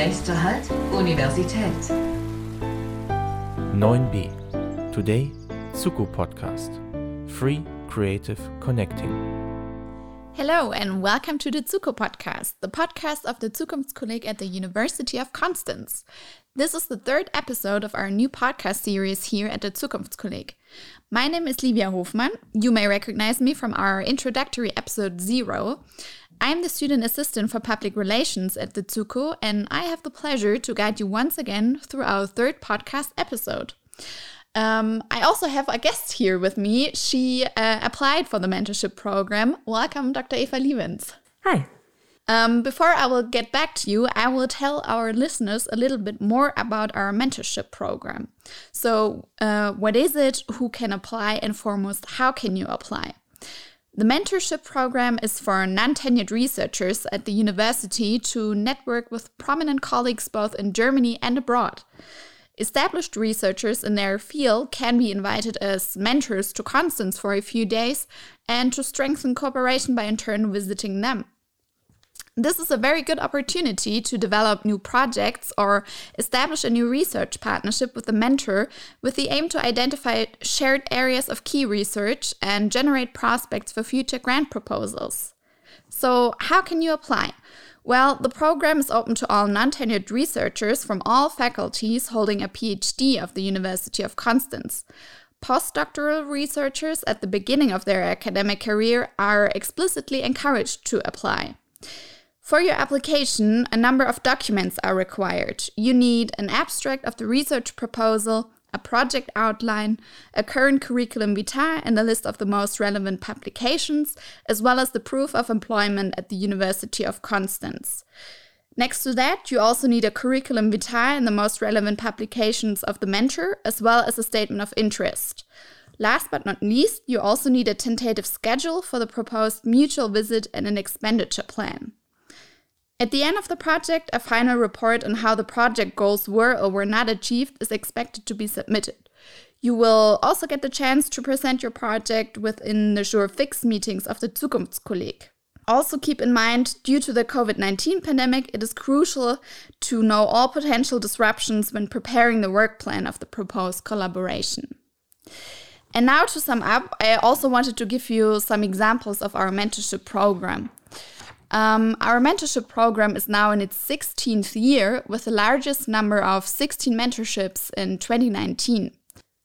Nächster Halt, Universität. 9b. Today, Zuko Podcast. Free Creative Connecting. Hello and welcome to the Zuko podcast, the podcast of the Zukunftskolleg at the University of Konstanz. This is the third episode of our new podcast series here at the Zukunftskolleg. My name is Livia Hofmann. You may recognize me from our introductory episode zero. I'm the student assistant for public relations at the Zuko, and I have the pleasure to guide you once again through our third podcast episode. Um, I also have a guest here with me. She uh, applied for the mentorship program. Welcome, Dr. Eva Lievens. Hi. Um, before I will get back to you, I will tell our listeners a little bit more about our mentorship program. So, uh, what is it? Who can apply? And foremost, how can you apply? The mentorship program is for non tenured researchers at the university to network with prominent colleagues both in Germany and abroad. Established researchers in their field can be invited as mentors to Konstanz for a few days and to strengthen cooperation by in turn visiting them. This is a very good opportunity to develop new projects or establish a new research partnership with a mentor with the aim to identify shared areas of key research and generate prospects for future grant proposals. So, how can you apply? Well, the program is open to all non tenured researchers from all faculties holding a PhD of the University of Konstanz. Postdoctoral researchers at the beginning of their academic career are explicitly encouraged to apply. For your application, a number of documents are required. You need an abstract of the research proposal, a project outline, a current curriculum vitae, and a list of the most relevant publications, as well as the proof of employment at the University of Konstanz. Next to that, you also need a curriculum vitae and the most relevant publications of the mentor, as well as a statement of interest. Last but not least, you also need a tentative schedule for the proposed mutual visit and an expenditure plan. At the end of the project, a final report on how the project goals were or were not achieved is expected to be submitted. You will also get the chance to present your project within the Jour fixe meetings of the Zukunftskolleg. Also, keep in mind, due to the COVID 19 pandemic, it is crucial to know all potential disruptions when preparing the work plan of the proposed collaboration. And now, to sum up, I also wanted to give you some examples of our mentorship program. Um, our mentorship program is now in its 16th year with the largest number of 16 mentorships in 2019.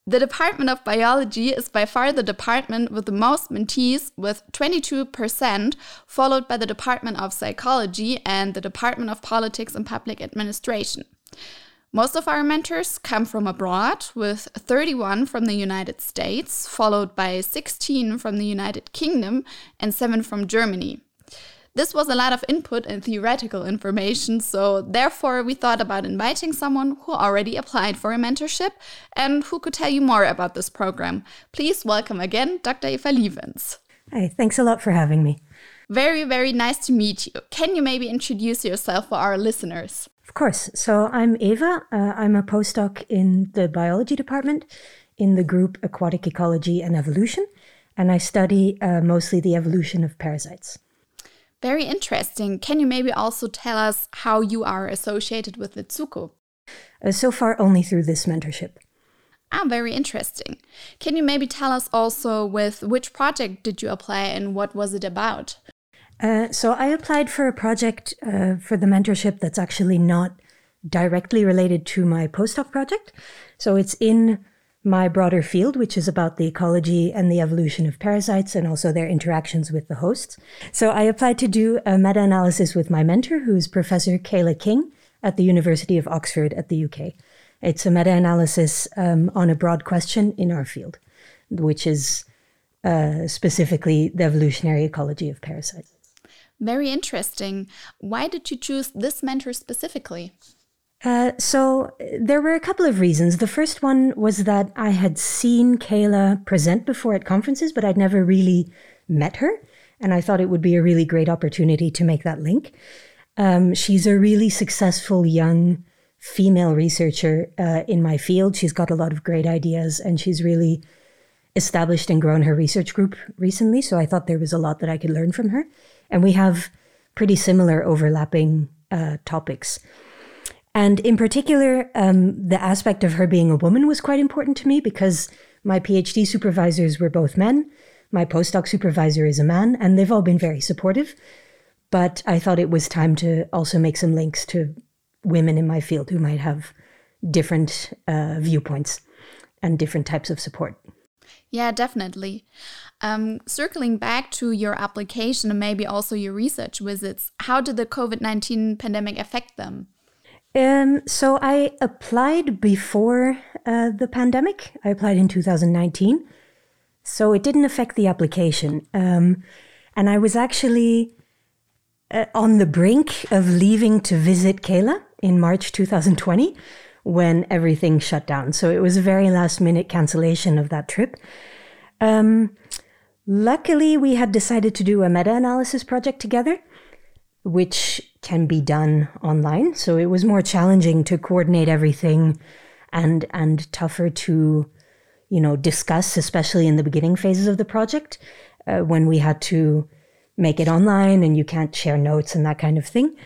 The Department of Biology is by far the department with the most mentees, with 22%, followed by the Department of Psychology and the Department of Politics and Public Administration. Most of our mentors come from abroad, with 31 from the United States, followed by 16 from the United Kingdom and 7 from Germany. This was a lot of input and theoretical information, so therefore we thought about inviting someone who already applied for a mentorship and who could tell you more about this program. Please welcome again Dr. Eva Lievens. Hi, thanks a lot for having me. Very, very nice to meet you. Can you maybe introduce yourself for our listeners? Of course. So I'm Eva. Uh, I'm a postdoc in the biology department in the group Aquatic Ecology and Evolution, and I study uh, mostly the evolution of parasites. Very interesting. Can you maybe also tell us how you are associated with the Zuko? Uh, so far, only through this mentorship. Ah, very interesting. Can you maybe tell us also with which project did you apply and what was it about? Uh, so I applied for a project uh, for the mentorship that's actually not directly related to my postdoc project. So it's in my broader field, which is about the ecology and the evolution of parasites and also their interactions with the hosts. So I applied to do a meta analysis with my mentor, who's Professor Kayla King at the University of Oxford at the UK. It's a meta analysis um, on a broad question in our field, which is uh, specifically the evolutionary ecology of parasites. Very interesting. Why did you choose this mentor specifically? Uh, so there were a couple of reasons. The first one was that I had seen Kayla present before at conferences, but I'd never really met her. And I thought it would be a really great opportunity to make that link. Um, she's a really successful young female researcher uh, in my field. She's got a lot of great ideas and she's really established and grown her research group recently. So I thought there was a lot that I could learn from her. And we have pretty similar overlapping uh, topics. And in particular, um, the aspect of her being a woman was quite important to me because my PhD supervisors were both men. My postdoc supervisor is a man, and they've all been very supportive. But I thought it was time to also make some links to women in my field who might have different uh, viewpoints and different types of support. Yeah, definitely. Um, circling back to your application and maybe also your research visits, how did the COVID 19 pandemic affect them? Um, so I applied before uh, the pandemic. I applied in 2019. So it didn't affect the application. Um, and I was actually uh, on the brink of leaving to visit Kayla in March 2020 when everything shut down. So it was a very last minute cancellation of that trip. Um, luckily, we had decided to do a meta analysis project together, which can be done online. So it was more challenging to coordinate everything and and tougher to you know discuss especially in the beginning phases of the project uh, when we had to make it online and you can't share notes and that kind of thing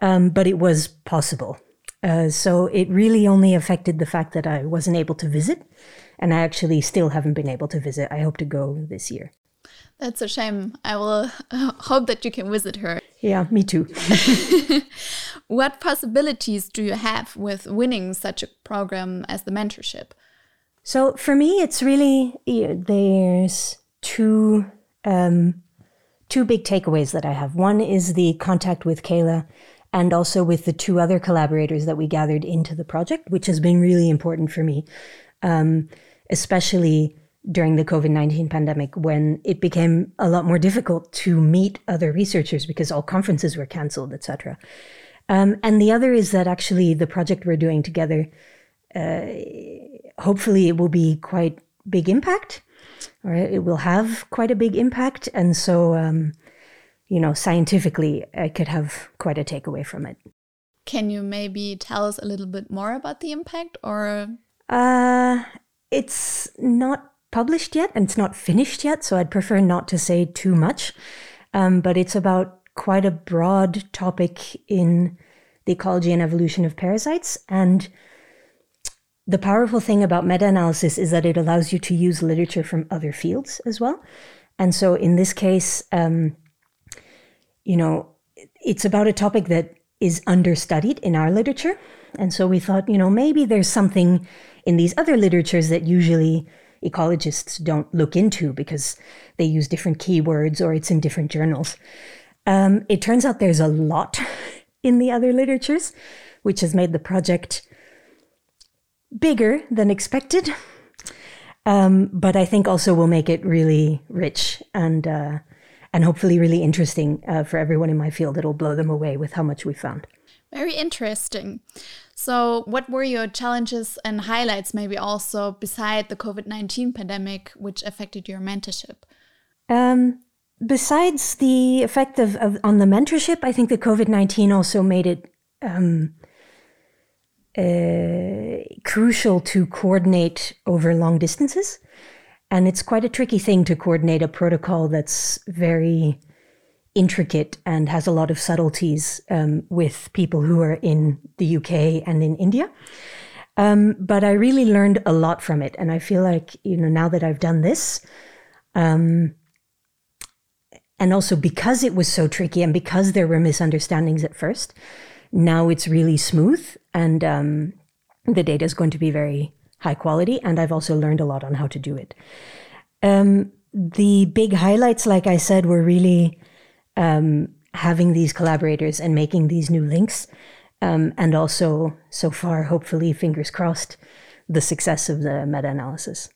um, but it was possible uh, so it really only affected the fact that I wasn't able to visit, and I actually still haven't been able to visit. I hope to go this year. That's a shame. I will uh, hope that you can visit her. Yeah, me too. what possibilities do you have with winning such a program as the mentorship? So for me, it's really there's two um, two big takeaways that I have. One is the contact with Kayla and also with the two other collaborators that we gathered into the project, which has been really important for me, um, especially during the COVID 19 pandemic when it became a lot more difficult to meet other researchers because all conferences were canceled, etc. Um, and the other is that actually the project we're doing together, uh, hopefully, it will be quite big impact, or it will have quite a big impact. And so, um, you know, scientifically, I could have quite a takeaway from it. Can you maybe tell us a little bit more about the impact or? Uh, it's not published yet and it's not finished yet, so I'd prefer not to say too much. Um, but it's about quite a broad topic in the ecology and evolution of parasites. And the powerful thing about meta analysis is that it allows you to use literature from other fields as well. And so in this case, um, you know, it's about a topic that is understudied in our literature. And so we thought, you know, maybe there's something in these other literatures that usually ecologists don't look into because they use different keywords or it's in different journals. Um, it turns out there's a lot in the other literatures, which has made the project bigger than expected. Um, but I think also will make it really rich and uh, and hopefully really interesting uh, for everyone in my field. It'll blow them away with how much we found. Very interesting. So, what were your challenges and highlights, maybe also beside the COVID 19 pandemic, which affected your mentorship? Um, besides the effect of, of, on the mentorship, I think the COVID 19 also made it um, uh, crucial to coordinate over long distances. And it's quite a tricky thing to coordinate a protocol that's very intricate and has a lot of subtleties um, with people who are in the UK and in India. Um, but I really learned a lot from it. And I feel like, you know, now that I've done this, um, and also because it was so tricky and because there were misunderstandings at first, now it's really smooth and um, the data is going to be very high quality, and I've also learned a lot on how to do it. Um, the big highlights, like I said, were really um, having these collaborators and making these new links, um, and also, so far, hopefully, fingers crossed, the success of the meta analysis.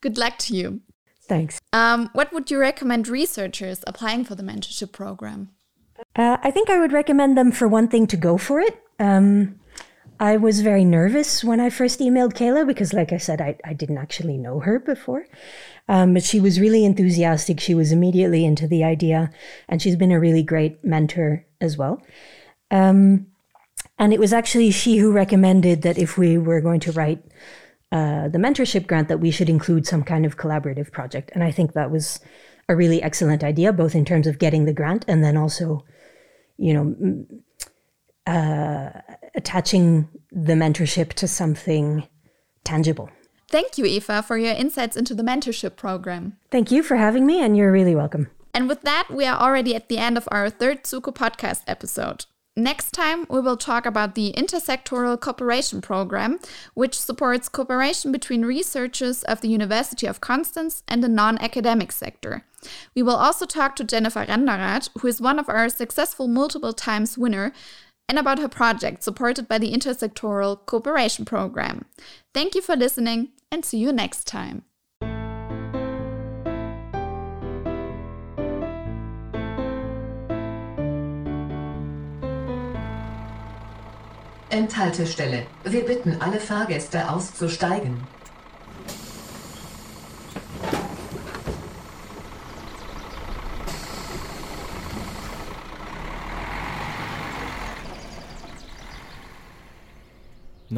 Good luck to you. Thanks. Um, what would you recommend researchers applying for the mentorship program? Uh, I think I would recommend them for one thing to go for it. Um, I was very nervous when I first emailed Kayla because, like I said, I, I didn't actually know her before. Um, but she was really enthusiastic. She was immediately into the idea, and she's been a really great mentor as well. Um, and it was actually she who recommended that if we were going to write uh, the mentorship grant, that we should include some kind of collaborative project. And I think that was a really excellent idea, both in terms of getting the grant and then also, you know, uh, attaching the mentorship to something tangible. Thank you, Eva, for your insights into the mentorship program. Thank you for having me, and you're really welcome. And with that, we are already at the end of our third Zuko podcast episode. Next time, we will talk about the Intersectoral Cooperation Program, which supports cooperation between researchers of the University of Constance and the non academic sector. We will also talk to Jennifer Randerath, who is one of our successful multiple times winner, and about her project supported by the Intersectoral Cooperation Program. Thank you for listening and see you next time. Endhaltestelle. Wir bitten alle Fahrgäste auszusteigen.